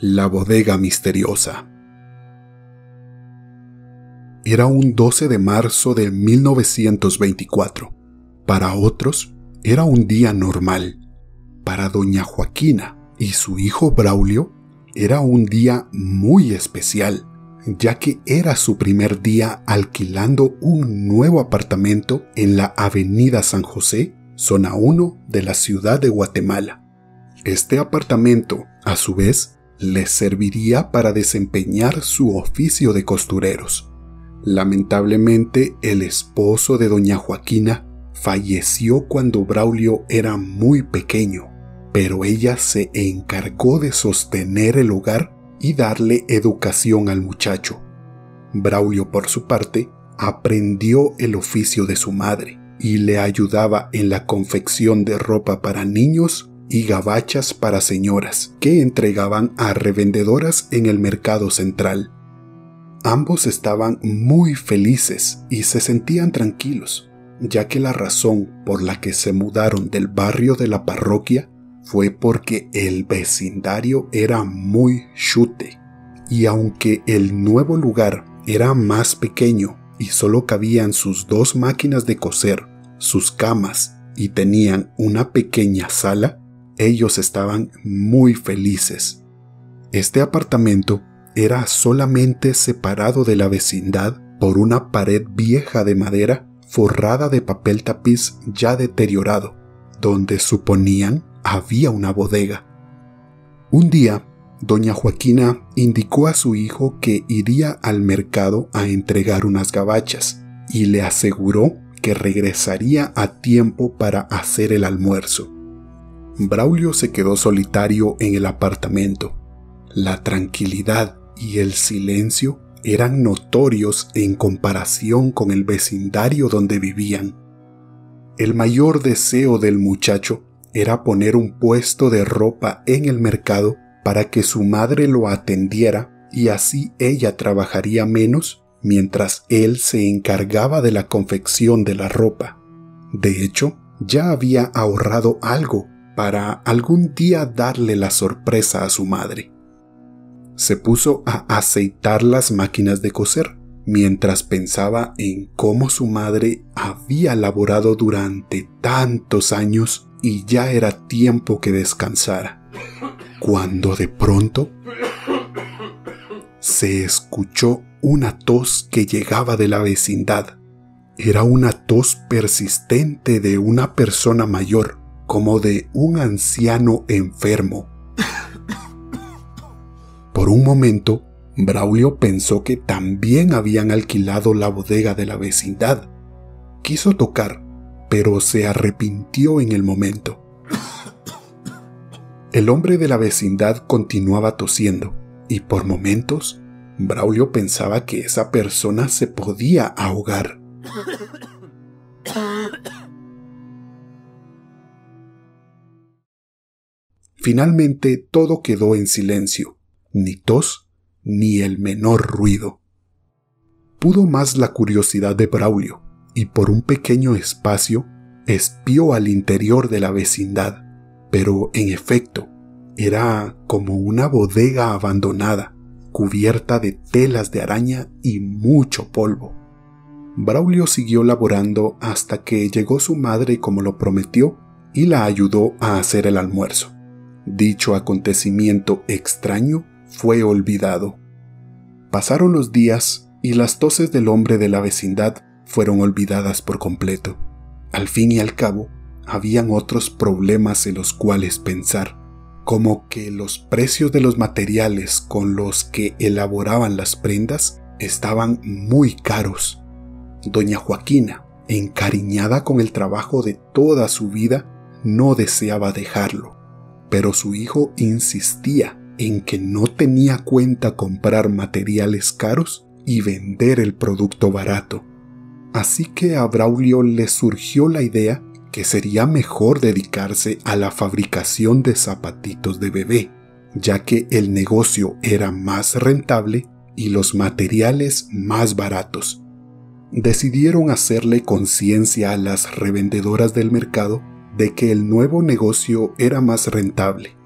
La bodega misteriosa. Era un 12 de marzo de 1924. Para otros, era un día normal. Para doña Joaquina y su hijo Braulio, era un día muy especial, ya que era su primer día alquilando un nuevo apartamento en la Avenida San José, zona 1 de la ciudad de Guatemala. Este apartamento, a su vez, les serviría para desempeñar su oficio de costureros. Lamentablemente, el esposo de doña Joaquina falleció cuando Braulio era muy pequeño, pero ella se encargó de sostener el hogar y darle educación al muchacho. Braulio, por su parte, aprendió el oficio de su madre y le ayudaba en la confección de ropa para niños y gabachas para señoras que entregaban a revendedoras en el mercado central. Ambos estaban muy felices y se sentían tranquilos, ya que la razón por la que se mudaron del barrio de la parroquia fue porque el vecindario era muy chute, y aunque el nuevo lugar era más pequeño y solo cabían sus dos máquinas de coser, sus camas y tenían una pequeña sala, ellos estaban muy felices. Este apartamento era solamente separado de la vecindad por una pared vieja de madera forrada de papel tapiz ya deteriorado, donde suponían había una bodega. Un día, doña Joaquina indicó a su hijo que iría al mercado a entregar unas gabachas y le aseguró que regresaría a tiempo para hacer el almuerzo. Braulio se quedó solitario en el apartamento. La tranquilidad y el silencio eran notorios en comparación con el vecindario donde vivían. El mayor deseo del muchacho era poner un puesto de ropa en el mercado para que su madre lo atendiera y así ella trabajaría menos mientras él se encargaba de la confección de la ropa. De hecho, ya había ahorrado algo para algún día darle la sorpresa a su madre se puso a aceitar las máquinas de coser, mientras pensaba en cómo su madre había laborado durante tantos años y ya era tiempo que descansara. Cuando de pronto se escuchó una tos que llegaba de la vecindad. Era una tos persistente de una persona mayor, como de un anciano enfermo por un momento, Braulio pensó que también habían alquilado la bodega de la vecindad. Quiso tocar, pero se arrepintió en el momento. El hombre de la vecindad continuaba tosiendo, y por momentos, Braulio pensaba que esa persona se podía ahogar. Finalmente todo quedó en silencio ni tos, ni el menor ruido. Pudo más la curiosidad de Braulio, y por un pequeño espacio espió al interior de la vecindad, pero en efecto era como una bodega abandonada, cubierta de telas de araña y mucho polvo. Braulio siguió laborando hasta que llegó su madre como lo prometió y la ayudó a hacer el almuerzo. Dicho acontecimiento extraño fue olvidado. Pasaron los días y las toses del hombre de la vecindad fueron olvidadas por completo. Al fin y al cabo, habían otros problemas en los cuales pensar, como que los precios de los materiales con los que elaboraban las prendas estaban muy caros. Doña Joaquina, encariñada con el trabajo de toda su vida, no deseaba dejarlo, pero su hijo insistía en que no tenía cuenta comprar materiales caros y vender el producto barato. Así que a Braulio le surgió la idea que sería mejor dedicarse a la fabricación de zapatitos de bebé, ya que el negocio era más rentable y los materiales más baratos. Decidieron hacerle conciencia a las revendedoras del mercado de que el nuevo negocio era más rentable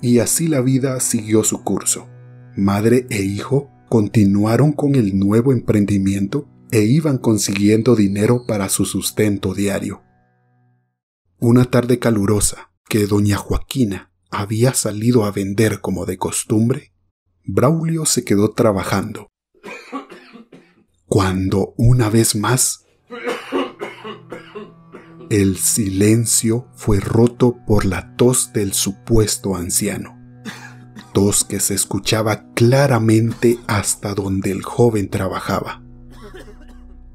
y así la vida siguió su curso. Madre e hijo continuaron con el nuevo emprendimiento e iban consiguiendo dinero para su sustento diario. Una tarde calurosa, que doña Joaquina había salido a vender como de costumbre, Braulio se quedó trabajando. Cuando una vez más el silencio fue roto por la tos del supuesto anciano, tos que se escuchaba claramente hasta donde el joven trabajaba.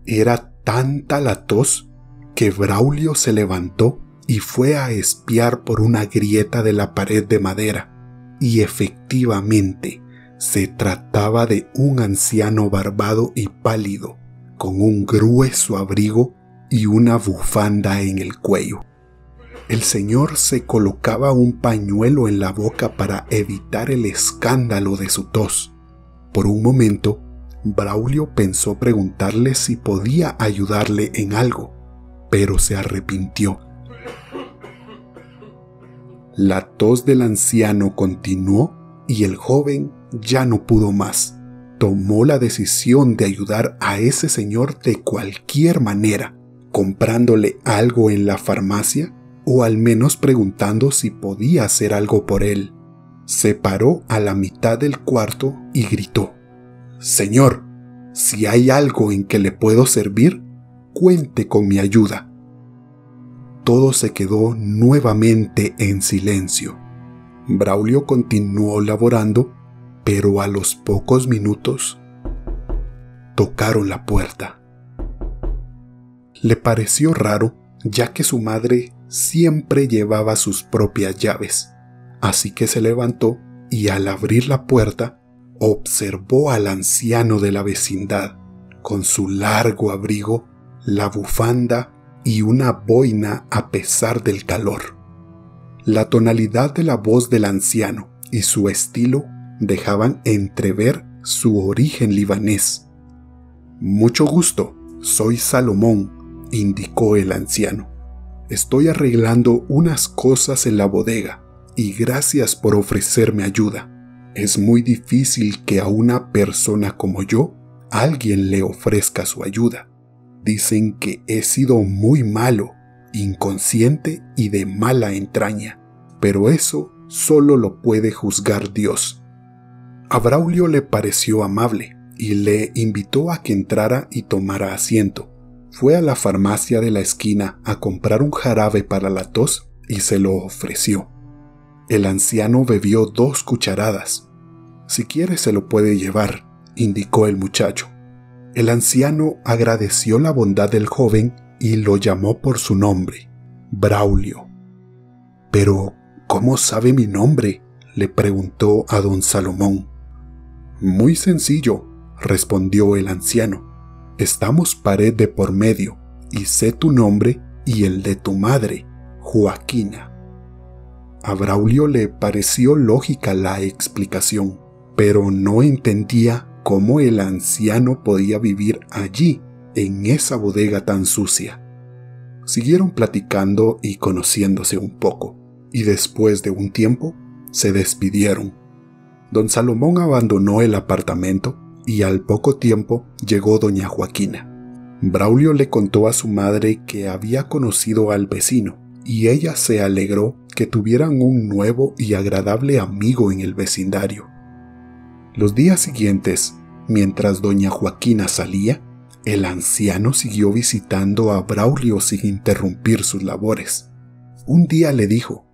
Era tanta la tos que Braulio se levantó y fue a espiar por una grieta de la pared de madera, y efectivamente se trataba de un anciano barbado y pálido, con un grueso abrigo y una bufanda en el cuello. El señor se colocaba un pañuelo en la boca para evitar el escándalo de su tos. Por un momento, Braulio pensó preguntarle si podía ayudarle en algo, pero se arrepintió la tos del anciano continuó y el joven ya no pudo más. Tomó la decisión de ayudar a ese señor de cualquier manera, comprándole algo en la farmacia o al menos preguntando si podía hacer algo por él. Se paró a la mitad del cuarto y gritó, Señor, si hay algo en que le puedo servir, cuente con mi ayuda todo se quedó nuevamente en silencio. Braulio continuó laborando, pero a los pocos minutos tocaron la puerta. Le pareció raro, ya que su madre siempre llevaba sus propias llaves, así que se levantó y al abrir la puerta observó al anciano de la vecindad, con su largo abrigo, la bufanda y una boina a pesar del calor. La tonalidad de la voz del anciano y su estilo dejaban entrever su origen libanés. Mucho gusto, soy Salomón, indicó el anciano. Estoy arreglando unas cosas en la bodega y gracias por ofrecerme ayuda. Es muy difícil que a una persona como yo alguien le ofrezca su ayuda. Dicen que he sido muy malo, inconsciente y de mala entraña, pero eso solo lo puede juzgar Dios. A Braulio le pareció amable y le invitó a que entrara y tomara asiento. Fue a la farmacia de la esquina a comprar un jarabe para la tos y se lo ofreció. El anciano bebió dos cucharadas. Si quiere se lo puede llevar, indicó el muchacho. El anciano agradeció la bondad del joven y lo llamó por su nombre, Braulio. Pero, ¿cómo sabe mi nombre? le preguntó a don Salomón. Muy sencillo, respondió el anciano. Estamos pared de por medio, y sé tu nombre y el de tu madre, Joaquina. A Braulio le pareció lógica la explicación, pero no entendía cómo el anciano podía vivir allí, en esa bodega tan sucia. Siguieron platicando y conociéndose un poco, y después de un tiempo se despidieron. Don Salomón abandonó el apartamento y al poco tiempo llegó doña Joaquina. Braulio le contó a su madre que había conocido al vecino y ella se alegró que tuvieran un nuevo y agradable amigo en el vecindario. Los días siguientes, mientras doña Joaquina salía, el anciano siguió visitando a Braulio sin interrumpir sus labores. Un día le dijo,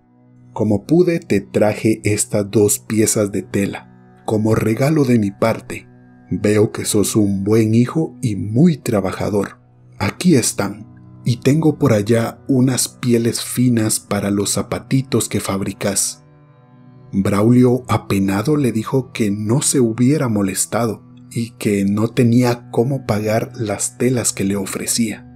Como pude te traje estas dos piezas de tela, como regalo de mi parte. Veo que sos un buen hijo y muy trabajador. Aquí están, y tengo por allá unas pieles finas para los zapatitos que fabricas. Braulio apenado le dijo que no se hubiera molestado y que no tenía cómo pagar las telas que le ofrecía.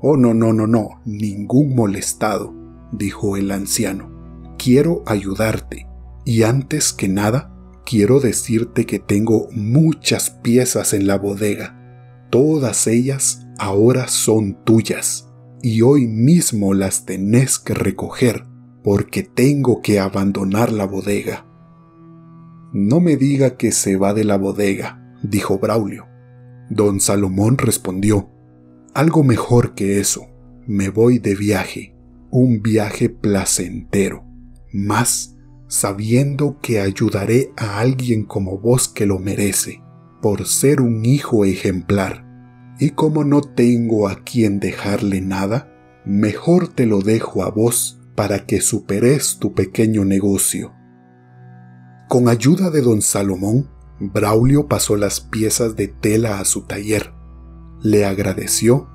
Oh, no, no, no, no, ningún molestado, dijo el anciano. Quiero ayudarte, y antes que nada, quiero decirte que tengo muchas piezas en la bodega. Todas ellas ahora son tuyas, y hoy mismo las tenés que recoger porque tengo que abandonar la bodega. No me diga que se va de la bodega, dijo Braulio. Don Salomón respondió, algo mejor que eso, me voy de viaje, un viaje placentero, más sabiendo que ayudaré a alguien como vos que lo merece, por ser un hijo ejemplar. Y como no tengo a quien dejarle nada, mejor te lo dejo a vos para que superes tu pequeño negocio. Con ayuda de don Salomón, Braulio pasó las piezas de tela a su taller, le agradeció,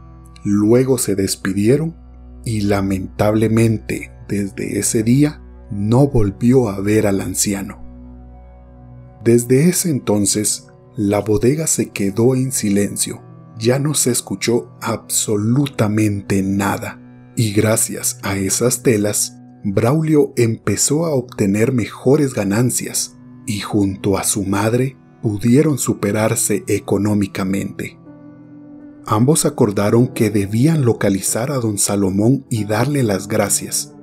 luego se despidieron y lamentablemente desde ese día no volvió a ver al anciano. Desde ese entonces, la bodega se quedó en silencio, ya no se escuchó absolutamente nada, y gracias a esas telas, Braulio empezó a obtener mejores ganancias y junto a su madre pudieron superarse económicamente. Ambos acordaron que debían localizar a don Salomón y darle las gracias,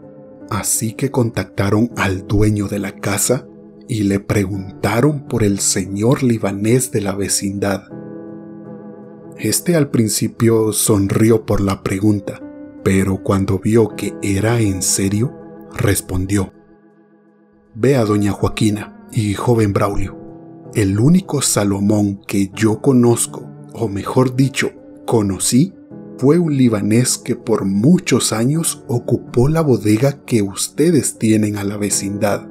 Así que contactaron al dueño de la casa y le preguntaron por el señor libanés de la vecindad. Este al principio sonrió por la pregunta, pero cuando vio que era en serio, respondió. Ve a doña Joaquina y joven Braulio. El único Salomón que yo conozco, o mejor dicho, conocí, fue un libanés que por muchos años ocupó la bodega que ustedes tienen a la vecindad.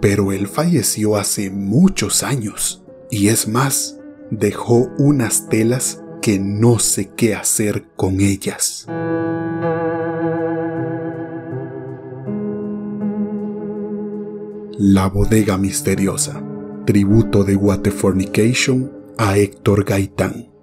Pero él falleció hace muchos años y es más, dejó unas telas que no sé qué hacer con ellas. La bodega misteriosa. Tributo de Waterfornication a Héctor Gaitán.